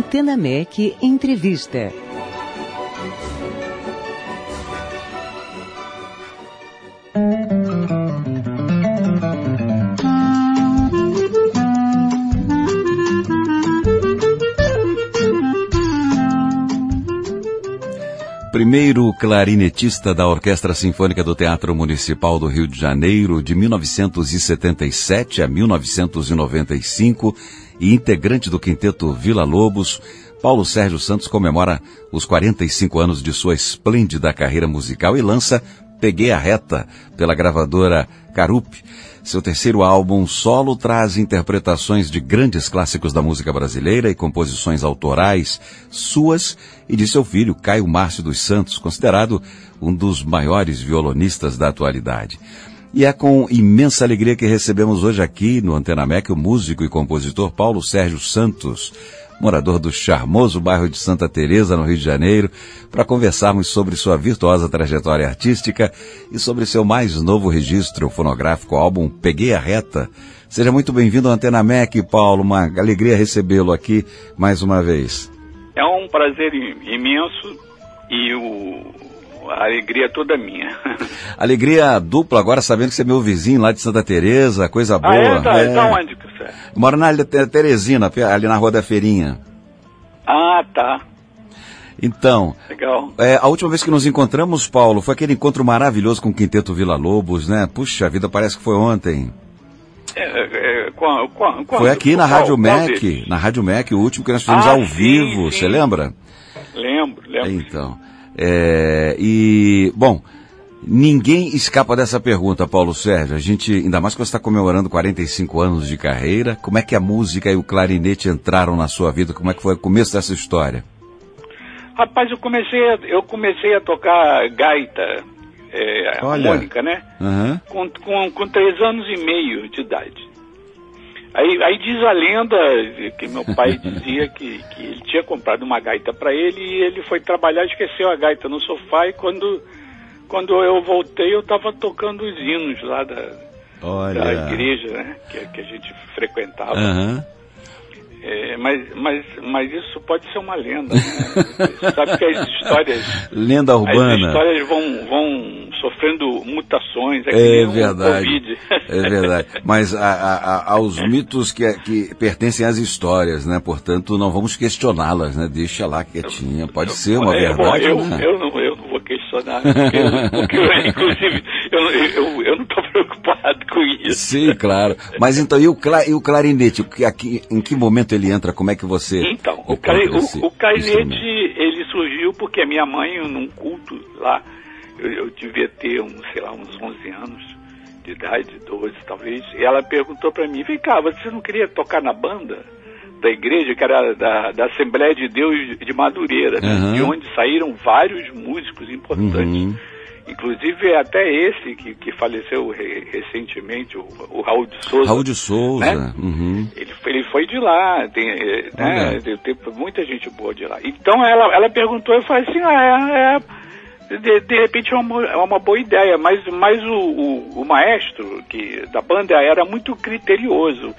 Antena MEC Entrevista. primeiro clarinetista da Orquestra Sinfônica do Teatro Municipal do Rio de Janeiro de 1977 a 1995 e integrante do quinteto Vila Lobos, Paulo Sérgio Santos comemora os 45 anos de sua esplêndida carreira musical e lança Peguei a Reta pela gravadora Carup. Seu terceiro álbum solo traz interpretações de grandes clássicos da música brasileira e composições autorais suas e de seu filho Caio Márcio dos Santos, considerado um dos maiores violonistas da atualidade. E é com imensa alegria que recebemos hoje aqui no Antena Mec o músico e compositor Paulo Sérgio Santos morador do charmoso bairro de Santa Teresa, no Rio de Janeiro, para conversarmos sobre sua virtuosa trajetória artística e sobre seu mais novo registro fonográfico, álbum Peguei a Reta. Seja muito bem-vindo ao Antena MEC, Paulo. Uma alegria recebê-lo aqui mais uma vez. É um prazer imenso e o, a alegria é toda minha. Alegria dupla agora, sabendo que você é meu vizinho lá de Santa Teresa, coisa boa. Ah, é? Tá, é. Tá onde que você é? Moro na Teresina, ali na Rua da Feirinha. Ah, tá. Então, Legal. É, a última vez que nos encontramos, Paulo, foi aquele encontro maravilhoso com o Quinteto Vila Lobos, né? Puxa, a vida parece que foi ontem. É, é, qual, qual, qual, foi aqui na Rádio MEC, na Rádio MEC, o último que nós fizemos ah, ao sim, vivo, você lembra? Lembro, lembro. Então, é, e, bom, ninguém escapa dessa pergunta, Paulo Sérgio. A gente, ainda mais que você está comemorando 45 anos de carreira, como é que a música e o clarinete entraram na sua vida? Como é que foi o começo dessa história? Rapaz, eu comecei a, eu comecei a tocar gaita, é, harmônica, né? Uhum. Com, com, com três anos e meio de idade. Aí, aí diz a lenda que meu pai dizia que, que ele tinha comprado uma gaita para ele e ele foi trabalhar, esqueceu a gaita no sofá e quando, quando eu voltei eu estava tocando os hinos lá da, da igreja né, que, que a gente frequentava. Uhum. É, mas, mas, mas isso pode ser uma lenda. Né? Sabe que as histórias. Lenda urbana. As histórias vão, vão sofrendo mutações. É, é verdade. É verdade. Mas a, a, aos mitos que, que pertencem às histórias, né? Portanto, não vamos questioná-las, né? Deixa lá quietinha. Pode ser uma é, verdade. Bom, eu, né? eu, não, eu não vou questionar. Porque, porque inclusive, eu, eu, eu não estou preocupado com isso. Sim, claro. Mas então, e o, cla e o clarinete? Aqui, em que momento ele entra? Como é que você. Então, o, o, o clarinete ele surgiu porque a minha mãe, num culto lá, eu, eu devia ter, um, sei lá, uns 11 anos de idade, 12 talvez, e ela perguntou para mim: vem cá, você não queria tocar na banda? da igreja, que era da, da Assembleia de Deus de Madureira, uhum. de onde saíram vários músicos importantes. Uhum. Inclusive até esse que, que faleceu re, recentemente, o, o, Raul de Souza. Raul de Souza. Né? Uhum. Ele, ele foi de lá, tem, eh, né? tem, tem, muita gente boa de lá. Então ela, ela perguntou, eu falei assim, ah, é, é de, de, repente é uma, é uma boa ideia, mas, mas o, o, o, maestro que, da banda era muito criterioso.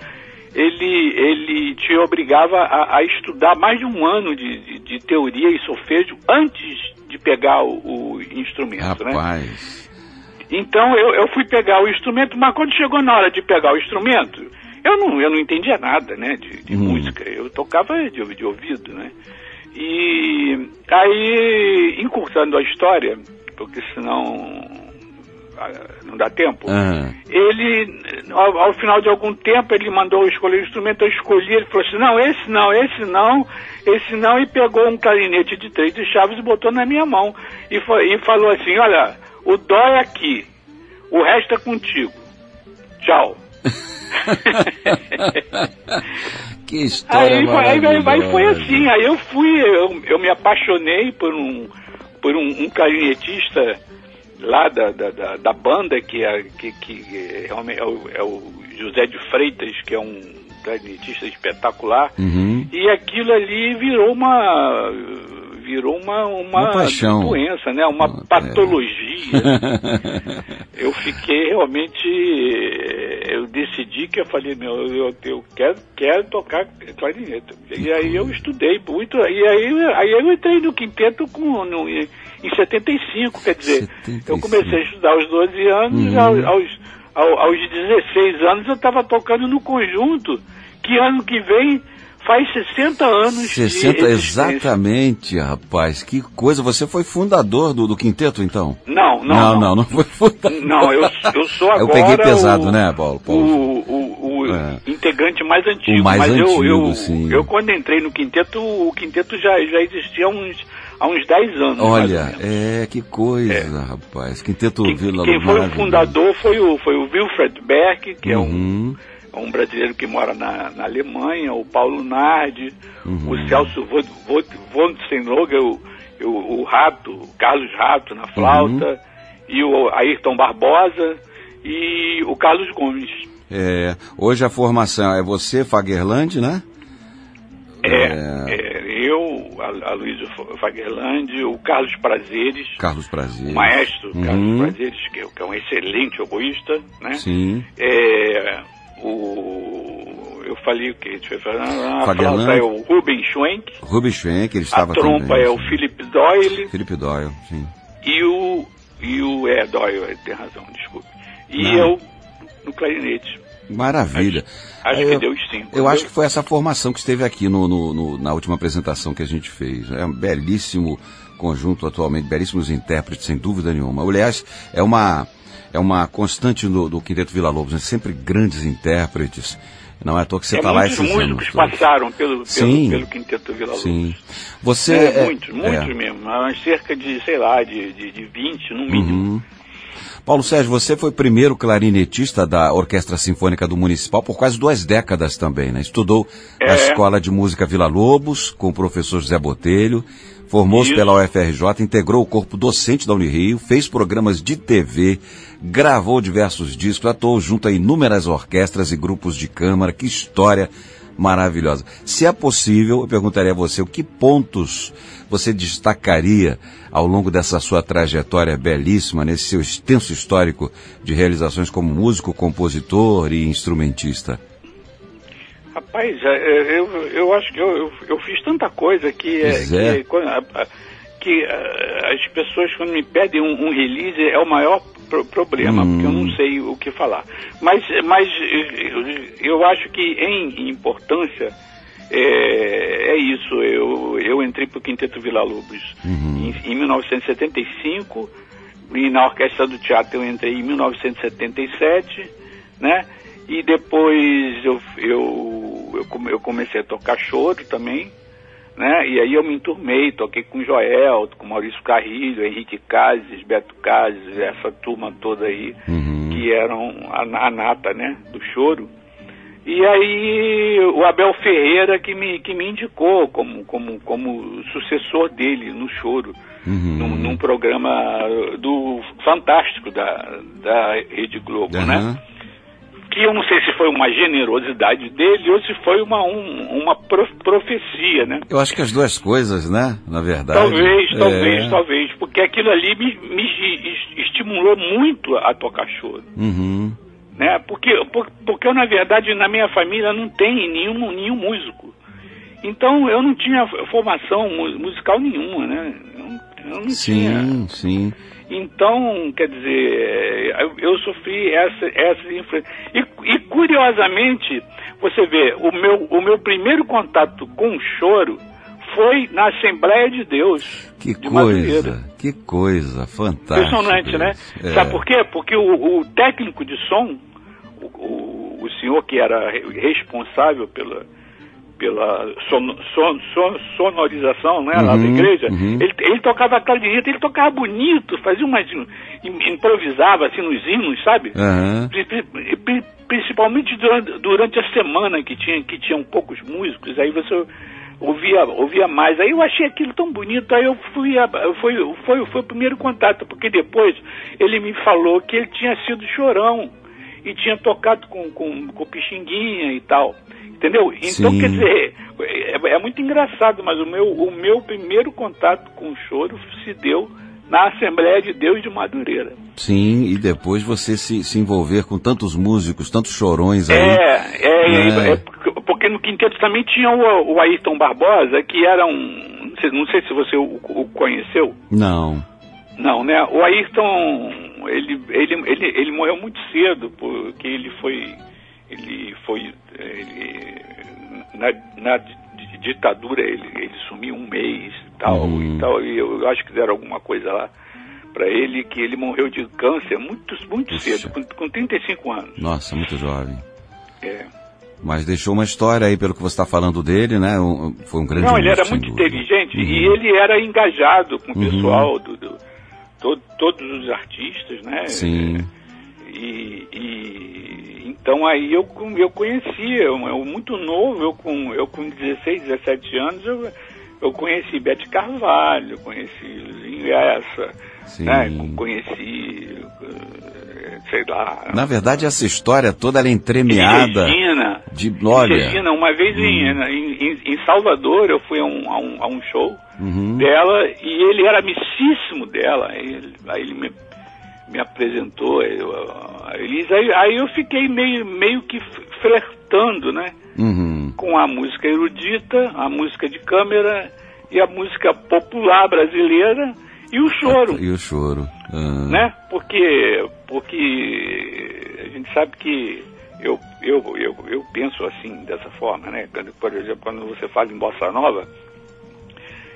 Ele, ele te obrigava a, a estudar mais de um ano de, de, de teoria e solfejo antes de pegar o, o instrumento, né? Rapaz. né? Então eu, eu fui pegar o instrumento, mas quando chegou na hora de pegar o instrumento, eu não, eu não entendia nada, né, de, de hum. música. Eu tocava de, de ouvido, né? E aí, encurtando a história, porque senão não dá tempo, uhum. ele, ao, ao, final de algum tempo, ele mandou escolher o instrumento, eu escolhi, ele falou assim, não, esse não, esse não, esse não, e pegou um clarinete de três de chaves e botou na minha mão, e, foi, e falou assim, olha, o dó é aqui, o resto é contigo, tchau. que história aí, aí, aí, aí, foi assim, aí eu fui, eu, eu me apaixonei por um, por um, um clarinetista lá da, da, da, da banda, que, é, que, que realmente é o, é o José de Freitas, que é um clarinetista espetacular, uhum. e aquilo ali virou uma virou uma, uma, uma doença, né? uma é. patologia. eu fiquei realmente. Eu decidi que eu falei, meu, eu, eu quero, quero tocar clarinete. E aí eu estudei muito, e aí, aí eu entrei no quinteto com, no, em 75, quer dizer, 75. eu comecei a estudar aos 12 anos, uhum. aos, aos, aos 16 anos eu estava tocando no conjunto, que ano que vem faz 60 anos 60, exatamente, rapaz. Que coisa. Você foi fundador do, do quinteto, então? Não, não. Não, não, não, não foi fundador. Não, eu, eu sou agora. Eu peguei pesado, o, né, Paulo? Paulo? O, o, o é. integrante mais antigo. O mais mas antigo, eu, eu, sim. eu, quando entrei no quinteto, o quinteto já, já existia há uns, há uns 10 anos. Olha, é, que coisa, é. rapaz. Quinteto quem, Vila Quem foi o fundador foi o, foi o Wilfred Berg, que uhum. é um um brasileiro que mora na, na Alemanha, o Paulo Nardi, Uhum. o Celso Vonsenloger, o, o, o Rato, o Carlos Rato na flauta, Uhum. e o Ayrton Barbosa e o Carlos Gomes. É, hoje a formação é você, Fagerland, né? É, é, eu, a, a Luísa Fagerland, o Carlos Prazeres, Carlos Prazer. o maestro Uhum. Carlos Prazeres, que é, que é um excelente oboísta, né? Sim. É, o, eu falei o que? Falar. A Fagerland. flauta é o Ruben Schwenk, Ruby Schwenk, ele a estava trompa também. é o. Philip Doyle Felipe Doyle, sim. e o. E o. É, Doyle, tem razão, desculpe. E Não. eu no clarinete. Maravilha. Acho Eu- que deu os cinco. Eu né? acho que foi essa formação que esteve aqui no, no- no- na última apresentação que a gente fez. É um belíssimo conjunto atualmente, belíssimos intérpretes, sem dúvida nenhuma. Aliás, é uma, é uma constante do, do Quinteto Vila Lobos, né? sempre grandes intérpretes. Não é à toa que você é, está lá esses anos. músicos todos. passaram pelo, Sim. pelo, pelo Quinteto Vila Lobos. Sim. Você. É, é- muitos, muitos é. mesmo. Cerca de, sei lá, de, de, de 20 no mínimo. Uhum. Paulo Sérgio, você foi primeiro clarinetista da Orquestra Sinfônica do Municipal por quase duas décadas também, né? Estudou na É. Escola de Música Vila Lobos, com o professor José Botelho, formou-se pela UFRJ, integrou o corpo docente da Unirio, fez programas de TV, gravou diversos discos, atuou junto a inúmeras orquestras e grupos de câmara. Que história maravilhosa. Se é possível, eu perguntaria a você o que pontos você destacaria ao longo dessa sua trajetória belíssima, nesse seu extenso histórico de realizações como músico, compositor e instrumentista? Rapaz, é, é, eu, eu acho que eu, eu, eu fiz tanta coisa que, é, Pois é. que, que, as pessoas quando me pedem um, um release é o maior pro- problema, Hum. porque eu não sei o que falar. Mas, mas eu, eu acho que em importância é, é isso. Eu, eu entrei para o Quinteto Vila Lobos Uhum. em, em 1975 e na Orquestra do Teatro eu entrei em 1977, né? E depois eu, eu, eu comecei a tocar choro também, né? E aí eu me enturmei, toquei com Joel, com Maurício Carrilho, Henrique Cases, Beto Cases, essa turma toda aí, Uhum. que eram a, a nata, né? Do choro. E aí o Abel Ferreira que me, que me indicou como, como, como sucessor dele no choro, Uhum. num, num programa do Fantástico da, da Rede Globo, né? Que eu não sei se foi uma generosidade dele ou se foi uma, um- uma pro- profecia, né? Eu acho que as duas coisas, né? Na verdade. Talvez, talvez, É. talvez, porque aquilo ali me, me es- estimulou muito a tocar choro, Uhum. né? Porque, por- porque eu, na verdade, na minha família não tem nenhum, nenhum músico. Então eu não tinha formação mu- musical nenhuma, né? Eu, não- eu não tinha. Sim, sim. Então, quer dizer, eu, eu sofri essa, essa influência. E, e, curiosamente, você vê, o meu, o meu primeiro contato com o choro foi na Assembleia de Deus. Que de Madureira. coisa, que coisa fantástica. Impressionante, né? É. Sabe por quê? Porque o, o técnico de som, o, o, o senhor que era re- responsável pela, pela son, son, son- sonorização né, lá da Uhum, igreja, uhum. ele, ele tocava clarinete, ele tocava bonito, fazia umas. im- improvisava assim nos hinos, sabe? Pri- Principalmente durante, durante a semana que tinha que tinham poucos músicos, aí você ouvia, ouvia mais. Aí eu achei aquilo tão bonito, aí eu fui, foi, foi, foi o primeiro contato, porque depois ele me falou que ele tinha sido chorão e tinha tocado com, com, com Pixinguinha e tal. Entendeu? Então, Sim. quer dizer, é, é muito engraçado, mas o meu, o meu primeiro contato com o choro se deu na Assembleia de Deus de Madureira. Sim, e depois você se, se envolver com tantos músicos, tantos chorões aí. É, é, né? é porque no quinteto também tinha o, o Ayrton Barbosa, que era um. Não sei, não sei se você o, o, conheceu. Não. Não, né? O Ayrton, ele, ele, ele, ele morreu muito cedo, porque ele foi. Ele foi. Ele, na, na ditadura ele, ele sumiu um mês e tal, uhum. e tal, e eu, acho que deram alguma coisa lá para ele que ele morreu de câncer muito, muito cedo, com, com 35 anos. Nossa, muito jovem. É. Mas deixou uma história aí, pelo que você está falando dele, né? Um, foi um grande Não, ele era muito dúvida. inteligente uhum. e ele era engajado com o uhum. pessoal, do, do todo, todos os artistas, né? Sim. E, e, então aí eu, eu conhecia, eu, eu, muito novo, eu com, eu com 16, 17 anos, eu, eu conheci Bete Carvalho, conheci Essa, né? Conheci, eh, sei lá. Na verdade, essa história toda ela é entremeada. Regina. De, olha. Regina, uma vez hum. em, em, em, Salvador, eu fui a um, a um, a um show uhum. dela e ele era amicíssimo dela. Ele, aí ele me, me apresentou, eu, a Elisa. Aí, aí eu fiquei meio, meio que flertando, né? Uhum. Com a música erudita, a música de câmera e a música popular brasileira e o choro. E o choro. Uhum. Né? Porque, porque a gente sabe que eu, eu, eu, eu penso assim, dessa forma, né? Quando, por exemplo, quando você fala em bossa nova,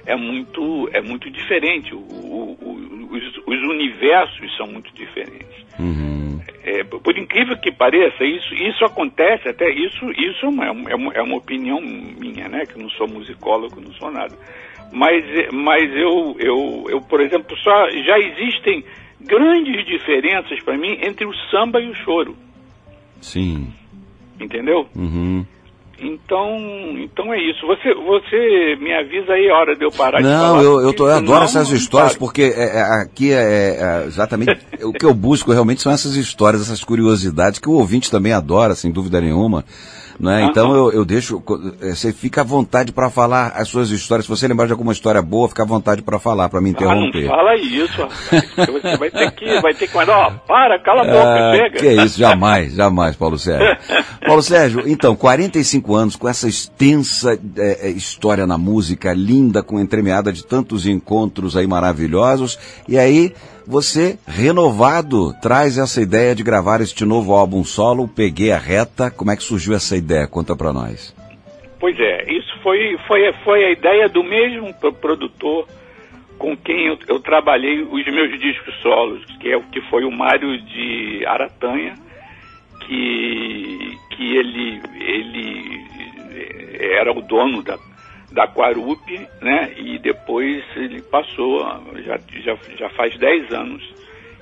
é muito, é muito diferente. O, o, o, os, os, universos são muito diferentes. Uhum. É, por incrível que pareça, isso, isso acontece, até isso, isso é uma, é uma, é uma opinião minha, né? Que não sou musicólogo, não sou nada. Mas, mas eu, eu, eu, por exemplo, só já existem grandes diferenças para mim entre o samba e o choro. Sim. Entendeu? Uhum. Então, então é isso. Você, você me avisa aí a hora de eu parar não, de falar. Eu, eu, eu adoro essas histórias, porque é, é, aqui é, é exatamente o que eu busco realmente são essas histórias, essas curiosidades que o ouvinte também adora, sem dúvida nenhuma. Né? Então eu, eu deixo, eh, você fica à vontade para falar as suas histórias. Se você lembrar de alguma história boa, fica à vontade para falar, para me interromper. Ah, não fala isso, rapaz. Você vai ter que, vai ter que mandar, ó, para, cala a boca, ah, chega. Que isso, jamais, jamais, Paulo Sérgio. Paulo Sérgio, então, 45 anos com essa extensa é, história na música, linda, com entremeada de tantos encontros aí maravilhosos, e aí você, renovado, traz essa ideia de gravar este novo álbum solo, Peguei a Reta. Como é que surgiu essa ideia? Conta para nós. Pois é, isso foi, foi, foi a ideia do mesmo produtor com quem eu, eu, trabalhei os meus discos solos, que, é, que foi o Mário de Aratanha, que, que ele, ele era o dono da, da Quarupi, né? E depois ele passou, já, já, já faz 10 anos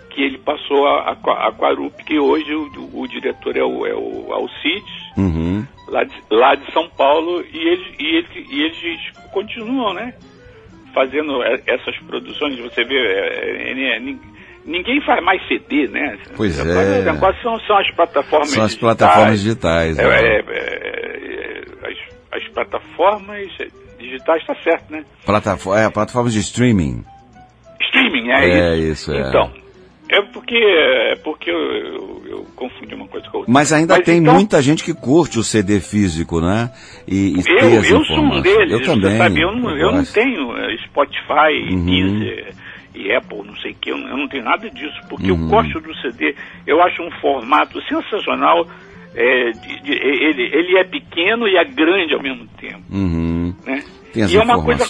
que ele passou a, a, a Quarupi, que hoje o, o, diretor é o, é o Alcides, uhum. lá, de, lá de São Paulo, e eles, e, eles, e eles continuam, né? Fazendo essas produções, você vê, é, é, é, ninguém faz mais CD, né? Pois é. O negócio são, são as plataformas São as digitais. plataformas digitais. É, é, é, as, as plataformas digitais está certo, né? Plataforma, é, plataformas de streaming. Streaming, é, é isso. isso é. Então, é porque, é porque eu, eu, eu, confundi uma coisa com a outra. Mas ainda Mas tem então, muita gente que curte o CD físico, né? E, e eu, eu sou um deles. Eu também. Sabe? Eu, não, eu, não tenho eh, Spotify, uhum. Deezer e Apple, não sei o que, eu, eu, não tenho nada disso, porque uhum. eu gosto do CD, eu acho um formato sensacional, é, de, de, ele, ele é pequeno e é grande ao mesmo tempo. Uhum. Né? e é uma coisa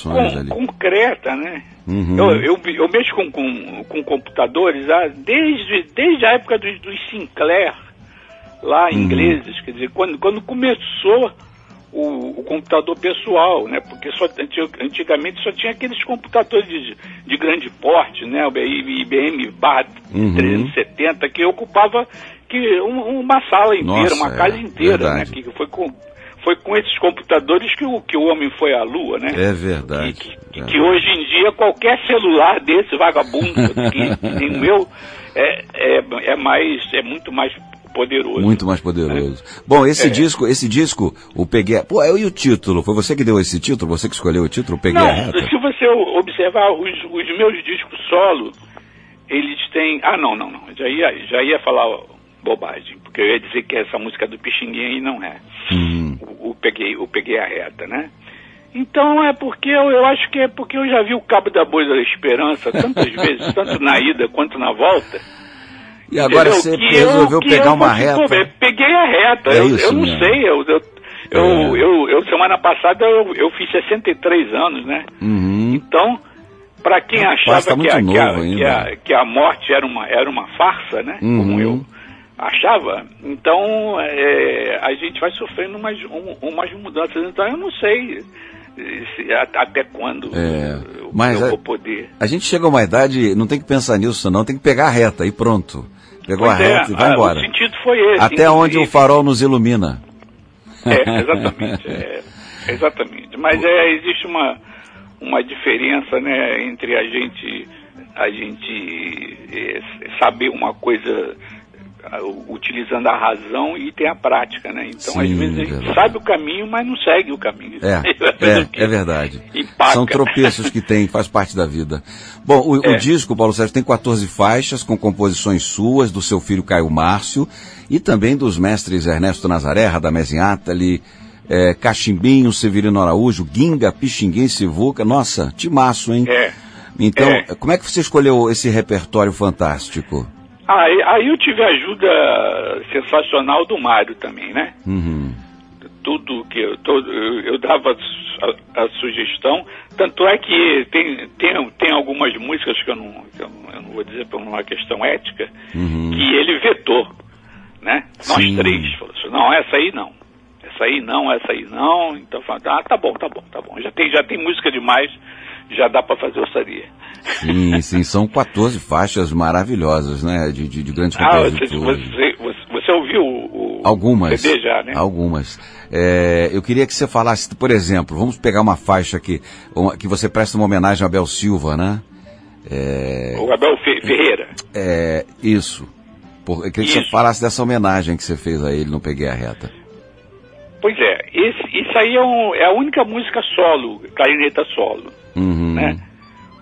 concreta, né? Uhum. Eu, eu, eu, mexo com, com, com computadores ah, desde, desde a época dos, dos Sinclair, lá uhum. ingleses, quer dizer, quando, quando começou o, o, computador pessoal, né? Porque só, antigamente só tinha aqueles computadores de, de grande porte, né? O IBM BAT uhum. 370, que ocupava que um, uma sala inteira, Nossa, uma casa é, inteira, né? Que foi com, foi com esses computadores que o, que o homem foi à Lua, né? É verdade. Que, que, é. que hoje em dia qualquer celular desse vagabundo que, que nem o meu é, é, é, mais, é muito mais poderoso. Muito mais poderoso. Né? Bom, esse é. disco, esse disco, o Peguei. Pô, e o título? Foi você que deu esse título? Você que escolheu o título? Peguei Não, a reta? Se você observar os, os meus discos solo, eles têm. Ah, não, não, não. Já ia, já ia falar bobagem, porque eu ia dizer que essa música do Pixinguinha aí não é. Uhum. O, o, peguei, o Peguei a Reta, né? Então é porque eu, eu acho que é porque eu já vi o Cabo da Boa da Esperança tantas vezes, tanto na ida quanto na volta. E agora você resolveu eu, pegar uma reta? peguei a reta, é eu, eu, não mesmo. sei, eu, eu, eu, é. eu, eu, semana passada eu, eu fiz 63 anos, né? Uhum. Então, para quem achava tá que, a, que, a, que, a, que, a, morte era uma, era uma farsa, né? Uhum. Como eu achava, então é, a gente vai sofrendo umas, um, umas mudanças. Então eu não sei se, até quando é, eu, mas eu vou poder. A gente chega a uma idade, não tem que pensar nisso não, tem que pegar a reta e pronto. Pegou pois a reta é, e vai a, embora. O sentido foi esse. Até onde o farol nos ilumina. É, exatamente. é, exatamente. Mas é, existe uma, uma diferença né, entre a gente, a gente é, saber uma coisa utilizando a razão e tem a prática, né? Então, Sim, às vezes, a gente sabe o caminho, mas não segue o caminho. É, é, é verdade. São tropeços que tem, faz parte da vida. Bom, o, é. o, disco, Paulo Sérgio, tem 14 faixas com composições suas, do seu filho Caio Márcio, e também dos mestres Ernesto Nazaré, Radamés Atali, é, Cachimbinho, Severino Araújo, Guinga, Pixinguim, Sivuca. Nossa, timaço, hein? É. Então, é. como é que você escolheu esse repertório fantástico? Aí, aí eu tive ajuda sensacional do Mário também, né? Uhum. Tudo que eu, todo, eu, dava a, a, sugestão, tanto é que tem, tem, tem algumas músicas que eu não, que eu, eu não vou dizer por uma questão ética, uhum. que ele vetou, né? Sim. Nós três, falou assim, não, essa aí não, essa aí não, essa aí não, então ah, tá bom, tá bom, tá bom, já tem, já tem música demais, já dá para fazer ossaria. Sim, sim, são 14 faixas maravilhosas, né? De, de, de grandes. Ah, você, você, você ouviu o, algumas, CD já, né? Algumas. É, eu queria que você falasse, por exemplo, vamos pegar uma faixa aqui, uma, que você presta uma homenagem a Abel Silva, né? É, o Abel Ferreira. É, isso. Por, eu queria isso. que você falasse dessa homenagem que você fez a ele no Peguei a Reta. Pois é, esse, isso aí é, um, é, a única música solo, clarineta solo, uhum. né?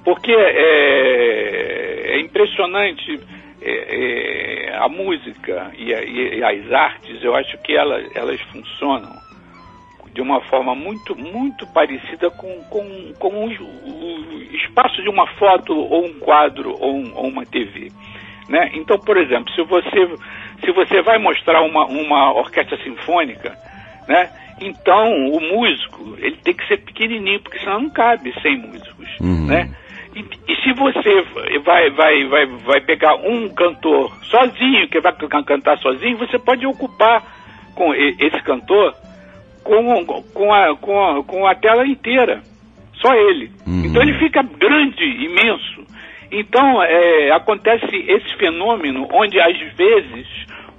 Porque é, é impressionante é, é, a música e, a, e, as artes, eu acho que ela, elas funcionam de uma forma muito, muito parecida com, com, com o, o espaço de uma foto ou um quadro ou, um, ou, uma TV. Né? Então, por exemplo, se você, se você vai mostrar uma, uma orquestra sinfônica, né? então o músico ele tem que ser pequenininho, porque senão não cabe 100 músicos. Uhum. Né? E, e, se você vai, vai, vai, vai pegar um cantor sozinho, que vai cantar sozinho, você pode ocupar com esse cantor com, com, a, com, a, com a tela inteira. Só ele. Uhum. Então ele fica grande, imenso. Então é, acontece esse fenômeno onde às vezes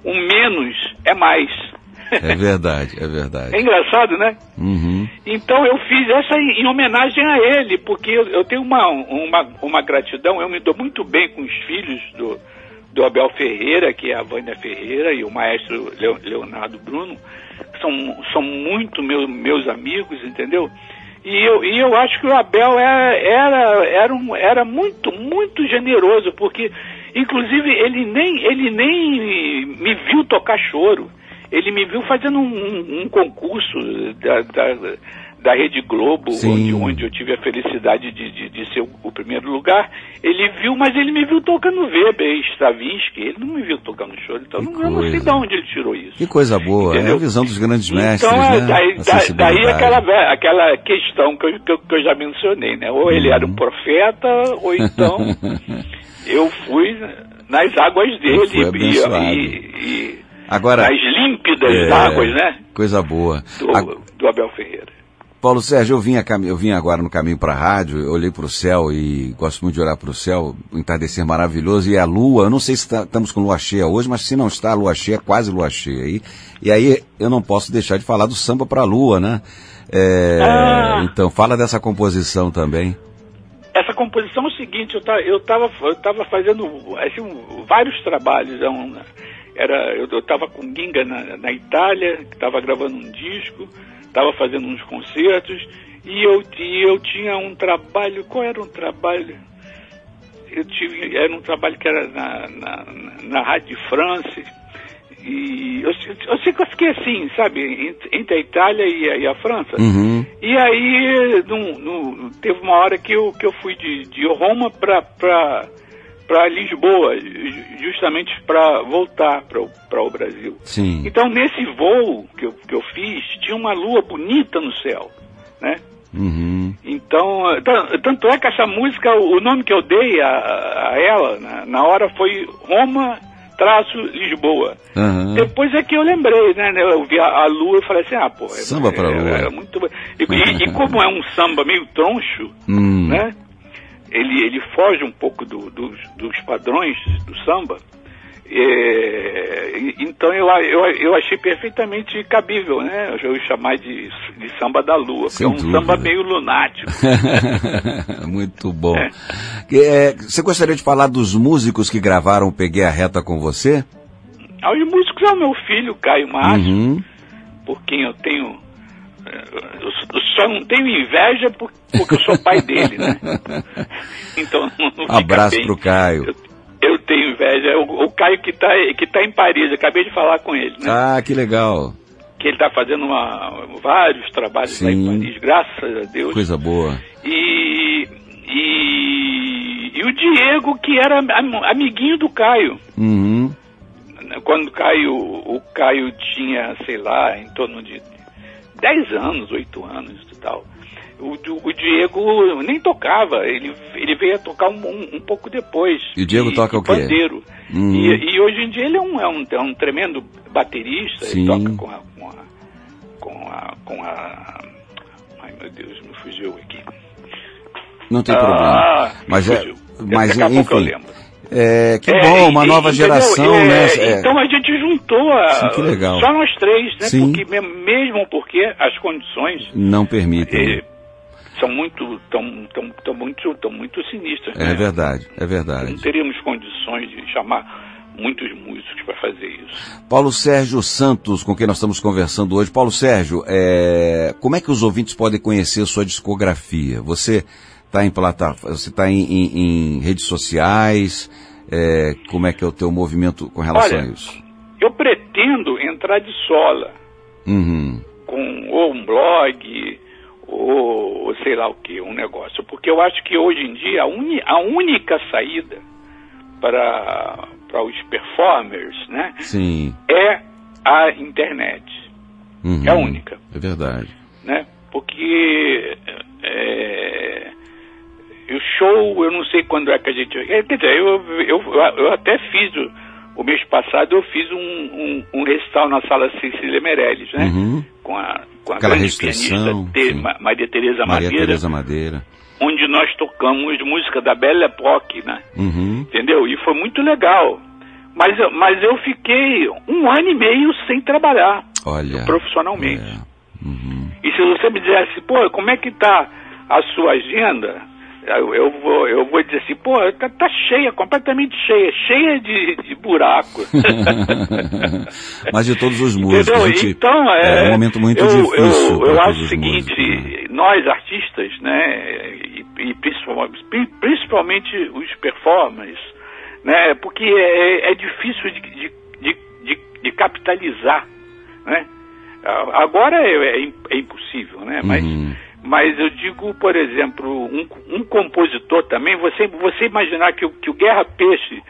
o menos é mais. É verdade, é verdade. É engraçado, né? Uhum. Então eu fiz essa em, em homenagem a ele, porque eu, eu, tenho uma, uma, uma gratidão, eu me dou muito bem com os filhos do, do Abel Ferreira, que é a Vânia Ferreira, e o maestro Leonardo Bruno, são, são muito meu, meus amigos, entendeu? E eu, e eu acho que o Abel era, é, era, era, um, era muito, muito generoso, porque, inclusive, ele nem, ele nem me viu tocar choro ele me viu fazendo um, um, concurso da, da, da, Rede Globo, onde, onde, eu tive a felicidade de, de, de ser o, primeiro lugar. Ele viu, mas ele me viu tocando Weber, Stravinsky, ele não me viu tocando choro. Então não, eu não sei de onde ele tirou isso. Que coisa boa, Entendeu? é a visão dos grandes mestres, então, né? Daí, daí aquela, aquela questão que eu, que, que eu já mencionei, né? Ou ele uhum. era um uhum. profeta, ou então eu fui nas águas dele e, e Agora, das límpidas é, águas, né? Coisa boa. Do, A... do Abel Ferreira. Paulo Sérgio, eu vim, cam... eu vim agora no caminho para a rádio, eu olhei para o céu e gosto muito de olhar para o céu, um entardecer maravilhoso, e a lua, eu não sei se tá, estamos com lua cheia hoje, mas se não está, a lua cheia, quase lua cheia. E, e aí eu não posso deixar de falar do samba para a lua, né? É, ah. Então, fala dessa composição também. Essa composição é o seguinte, eu estava eu tava, eu tava fazendo assim, vários trabalhos, é um, era eu estava com Ginga na, na Itália, estava gravando um disco, estava fazendo uns concertos e eu, e eu tinha um trabalho, qual era um trabalho? Eu tive, era um trabalho que era na, na, na Rádio France, e eu, eu sei que eu fiquei assim, sabe, entre a Itália e a, e a França. Uhum. E aí num, num, teve uma hora que eu, que eu fui de, de Roma para para Lisboa, justamente para voltar para o Brasil. Sim. Então, nesse voo que eu, que eu fiz, tinha uma lua bonita no céu, né? Uhum. Então, tanto é que essa música, o nome que eu dei a, a ela, na, na hora, foi Roma traço Lisboa. Uhum. Depois é que eu lembrei, né? Eu vi a, a lua e falei assim, ah, pô, samba é, pra lua. É, é muito e, e, e, como é um samba meio troncho, hum. né? Ele, ele foge um pouco do, dos, dos padrões do samba. É, então eu, eu, eu achei perfeitamente cabível, né? Eu chamar de, de samba da lua, Sem que é um dúvida. samba meio lunático. Muito bom. É. É, você gostaria de falar dos músicos que gravaram Peguei a Reta com você? Ah, os músicos é o meu filho, Caio Márcio, Uhum. por quem eu tenho. Eu só não tenho inveja por- porque eu sou pai dele, né? Então não Abraço bem. pro Caio. Eu, eu tenho inveja. O, o Caio que está que tá em Paris, eu acabei de falar com ele, né? Ah, que legal. Que ele está fazendo uma- vários trabalhos lá em Sim. Paris, graças a Deus. Coisa boa. E, e, e o Diego, que era am- amiguinho do Caio. Uhum. Quando o Caio, o Caio tinha, sei lá, em torno de 10 anos, 8 anos e tal. O, o Diego nem tocava, ele, ele veio a tocar um, um, um pouco depois. E o Diego de- toca o quê? Pandeiro. Hum. E, e hoje em dia ele é um, é um, é um tremendo baterista, Sim. ele toca com a, com a. com a. com a. Ai meu Deus, me fugiu aqui. Não tem Ah, problema. Mas, é, mas enfim. É, que É, bom, uma nova entendeu? geração, É, né? É, Então a gente juntou a, Sim, que legal. só nós três, né? Sim. Porque me- mesmo porque as condições não permitem. são muito tão, tão, tão muito tão muito sinistras. É né? verdade, é Não verdade. teríamos condições de chamar muitos músicos para fazer isso. Paulo Sérgio Santos, com quem nós estamos conversando hoje. Paulo Sérgio, é, como é que os ouvintes podem conhecer sua discografia? Você está em plataforma, você está em, em- em redes sociais? É, como é que é o teu movimento com relação Olha, a isso? Eu pretendo entrar de sola Uhum. com ou um blog ou, ou sei lá o que, um negócio, porque eu acho que hoje em dia a, uni- a única saída para para os performers, né, Sim. é a internet, Uhum. é a única, É verdade. né? Porque é, o show, eu não sei quando é que a gente, é, quer dizer, eu, eu, eu até fiz o, o mês passado eu fiz um, um, um recital na sala Cecília Meirelles, né? Uhum. Com a, com a Aquela grande restrição, pianista. Ma- Maria Tereza Maria Madeira, Tereza Madeira. onde nós tocamos música da Belle Époque, né? Uhum. Entendeu? E foi muito legal. Mas, eu- mas eu fiquei um ano e meio sem trabalhar Olha. profissionalmente. É. Uhum. E se você me dissesse, pô, como é que tá a sua agenda? Eu, eu vou, eu vou dizer assim, pô, tá, tá cheia, completamente cheia, cheia de, de buraco. Mas de todos os músicos, gente, então, é, um momento muito eu, difícil. Eu, eu acho o seguinte, músicos, né? nós artistas, né, e, e principalmente, principalmente os performers, né, porque é, é difícil de, de, de, de, capitalizar, né? Agora é, é é impossível, né? Mas, Uhum. Mas eu digo, por exemplo, um, um compositor também, você, você imaginar que, o- que o Guerra Peixe,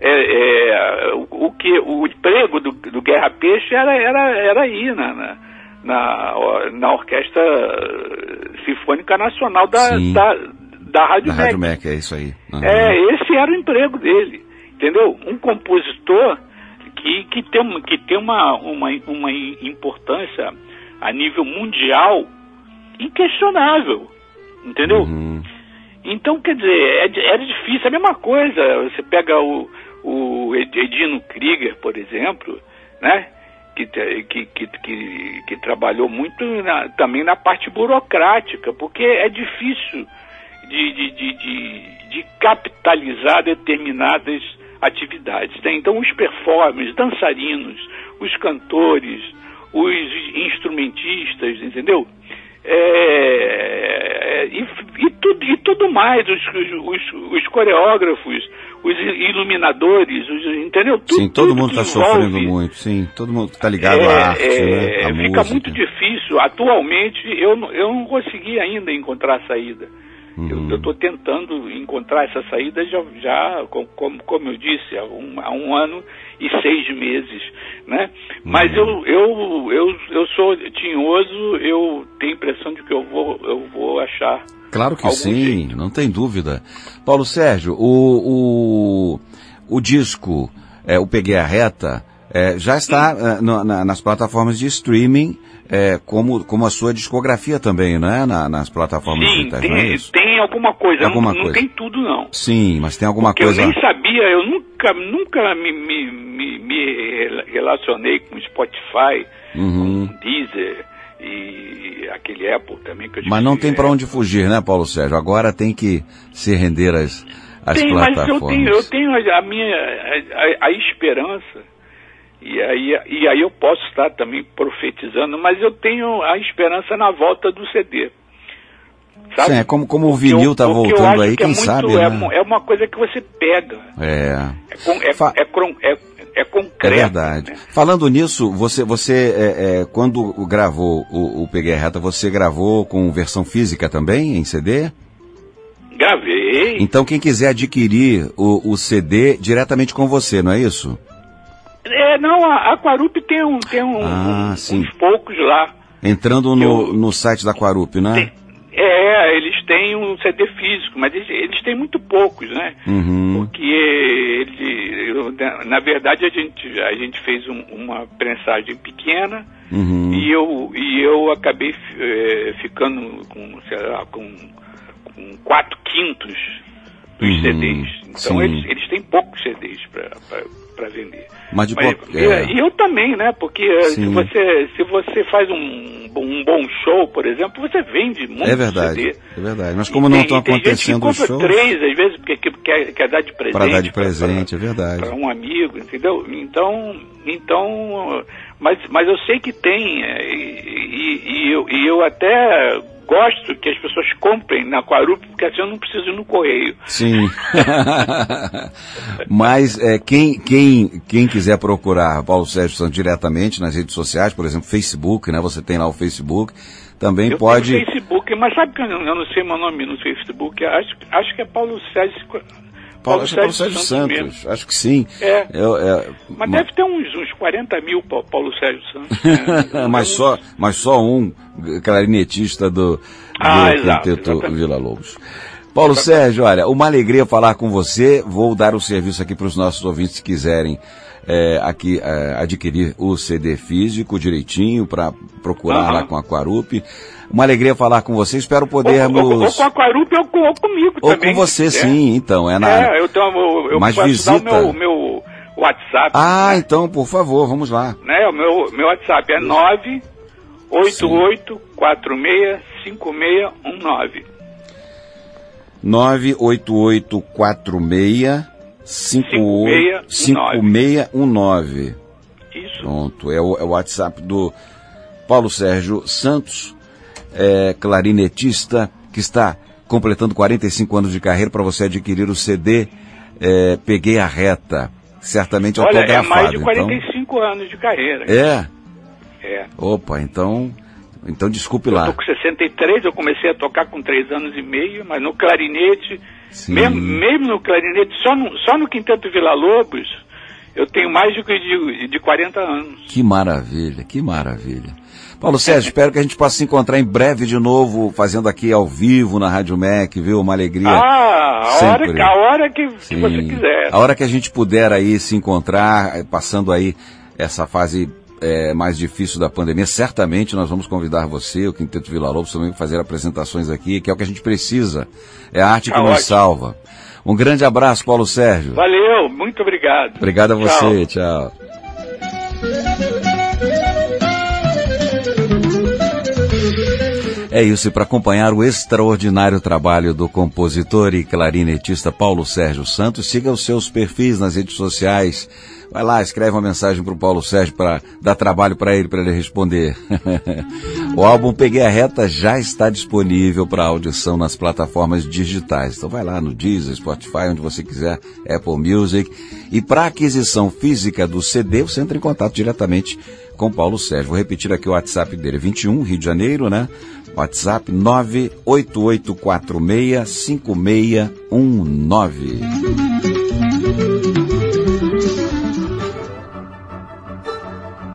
é, é, o, o que o emprego do, do Guerra Peixe era, era, era aí na, na, na, na Orquestra Sinfônica Nacional da, Sim. da, da Rádio Da Rádio é isso aí. Uhum. É, esse era o emprego dele, entendeu? Um compositor que, que tem, que tem uma, uma, uma importância a nível mundial inquestionável, entendeu? Uhum. Então, quer dizer, é era difícil, a mesma coisa, você pega o, o Ed- Edino Krieger, por exemplo, né? Que, que, que, que, que trabalhou muito na- também na parte burocrática, porque é difícil de, de, de, de, de capitalizar determinadas atividades. Né? Então, os performers, dançarinos, os cantores, os instrumentistas, entendeu? É, e, e, tudo, e tudo mais, os, os, os, coreógrafos, os iluminadores, os, entendeu? Tudo, sim, todo mundo está sofrendo muito, sim, todo mundo está ligado é, à arte, é, né? À fica música. muito difícil. Atualmente, eu, eu não consegui ainda encontrar saída. Uhum. Eu estou tentando encontrar essa saída já, já como, como eu disse, há um, há um ano e seis meses, né? Mas uhum. eu, eu, eu, eu sou tinhoso, eu tenho a impressão de que eu vou, eu vou achar. Claro que sim, jeito. não tem dúvida. Paulo Sérgio, o, o, o disco, é, o Peguei a Reta, é, já está é, no, na, nas plataformas de streaming, é, como, como a sua discografia também, não é? Na, nas plataformas Sim, digitais, tem, não é isso? tem alguma coisa. Alguma não, coisa. não tem tudo, não. Sim, mas tem alguma Porque coisa... eu nem sabia, eu nunca, nunca me, me, me, me relacionei com Spotify, Uhum. com Deezer e aquele Apple também que eu Mas não tem para é. onde fugir, né, Paulo Sérgio? Agora tem que se render às, às Tem, mas plataformas. eu tenho, eu tenho a minha a, a- a esperança e aí, e aí eu posso estar também profetizando, mas eu tenho a esperança na volta do CD. Sabe? Sim, é como, como o vinil está voltando aí, que é quem muito- sabe, é, né? é uma coisa que você pega. É, É, con- é, Fa- é, é- é é concreto. verdade. né? Falando nisso, você, você é, é, quando gravou o, o Peguei Reta, você gravou com versão física também, em CD? Gravei. Então quem quiser adquirir o, o CD diretamente com você, não é isso? É, não, a Aquarup tem, um, tem um, Ah, um- uns poucos lá. Entrando no, Eu- no site da Quarup, né? Tem- é, eles têm um CD físico, mas eles, eles têm muito poucos, né? Uhum. Porque ele, na- verdade a gente, a gente fez um- uma prensagem pequena Uhum. e, eu, e eu acabei eh, ficando com, sei lá, com, com quatro quintos dos Uhum, CDs. Então sim. eles, eles têm poucos CDs para vender. Mas de Mas, qual- é. e, e eu também, né? Porque eh, se você, se você faz um, um bom show, por exemplo, você vende muito É verdade, CD. é verdade. Mas como não E estão e gente que acontecendo os compra shows... três, às vezes, porque que- quer, quer dar de presente. Para dar de pra- presente, é pra- verdade. Para um amigo, entendeu? Então, então mas, mas eu sei que tem, é, e, e- e eu, e eu até gosto que as pessoas comprem na Quarup, porque assim eu não preciso ir no correio. Sim. Mas é, quem, quem, quem quiser procurar Paulo Sérgio Santos diretamente nas redes sociais, por exemplo, Facebook, né? Você tem lá o Facebook, também eu pode. Facebook, mas sabe que eu não, eu não sei meu nome no Facebook? Acho, acho que é Paulo Sérgio. Paulo, acho que é Paulo Sérgio Santos, mesmo. acho que sim. É. Eu- é, Mas ma- deve ter uns, uns 40 mil Pa- Paulo Sérgio Santos. né? mas, só, mas só um clarinetista do, do Ah, exato, Quinteto exatamente. Vila Lobos. Paulo Sérgio, olha, uma alegria falar com você. Vou dar o serviço aqui para os nossos ouvintes que quiserem é, aqui é, adquirir o CD físico direitinho para procurar Aham. lá com a Quarup. Uma alegria falar com você. Espero Ou, podermos. ou, ou com a Quarup ou, com, ou comigo Ou também. com você, sim. Então é na. É, eu, tenho, eu, Mas visita- o meu, meu WhatsApp. Ah, né? então, por favor, vamos lá. né? O meu, meu WhatsApp é 988465619. 98846 5619. Isso. Pronto, é o, é o WhatsApp do Paulo Sérgio Santos, é, clarinetista, que está completando 45 anos de carreira para você adquirir o CD é, Peguei a Reta, certamente Olha, é autografado. mais de 45 anos de carreira. Então, é? É. Opa, então, então desculpe Eu lá. tô com 63, eu comecei a tocar com 3 anos e meio, mas no clarinete, Sim. mesmo, mesmo no clarinete, só no, só no Quinteto Vila Lobos, eu tenho mais que de, de 40 anos. Que maravilha, que maravilha. Paulo Sérgio, espero que a gente possa se encontrar em breve de novo, fazendo aqui ao vivo na Rádio MEC, viu? Uma alegria. Ah, a hora, sempre. a hora que, que você quiser. A hora que a gente puder aí se encontrar, eh, passando aí essa fase eh, mais difícil da pandemia, certamente nós vamos convidar você, o Quinteto Vila Lobos, também para fazer apresentações aqui, que é o que a gente precisa. É a arte que Tá nos ótimo. salva. Um grande abraço, Paulo Sérgio. Valeu, muito obrigado. Obrigado a Tchau. você, tchau. É isso, e para acompanhar o extraordinário trabalho do compositor e clarinetista Paulo Sérgio Santos, siga os seus perfis nas redes sociais. Vai lá, escreve uma mensagem para o Paulo Sérgio para dar trabalho para ele, para ele responder. o álbum Peguei a Reta já está disponível para audição nas plataformas digitais. Então vai lá no Deezer, Spotify, onde você quiser, Apple Music. E para aquisição física do CD, você entra em contato diretamente com Paulo Sérgio. Vou repetir aqui o WhatsApp dele, 21, Rio de Janeiro, né? WhatsApp 988465619.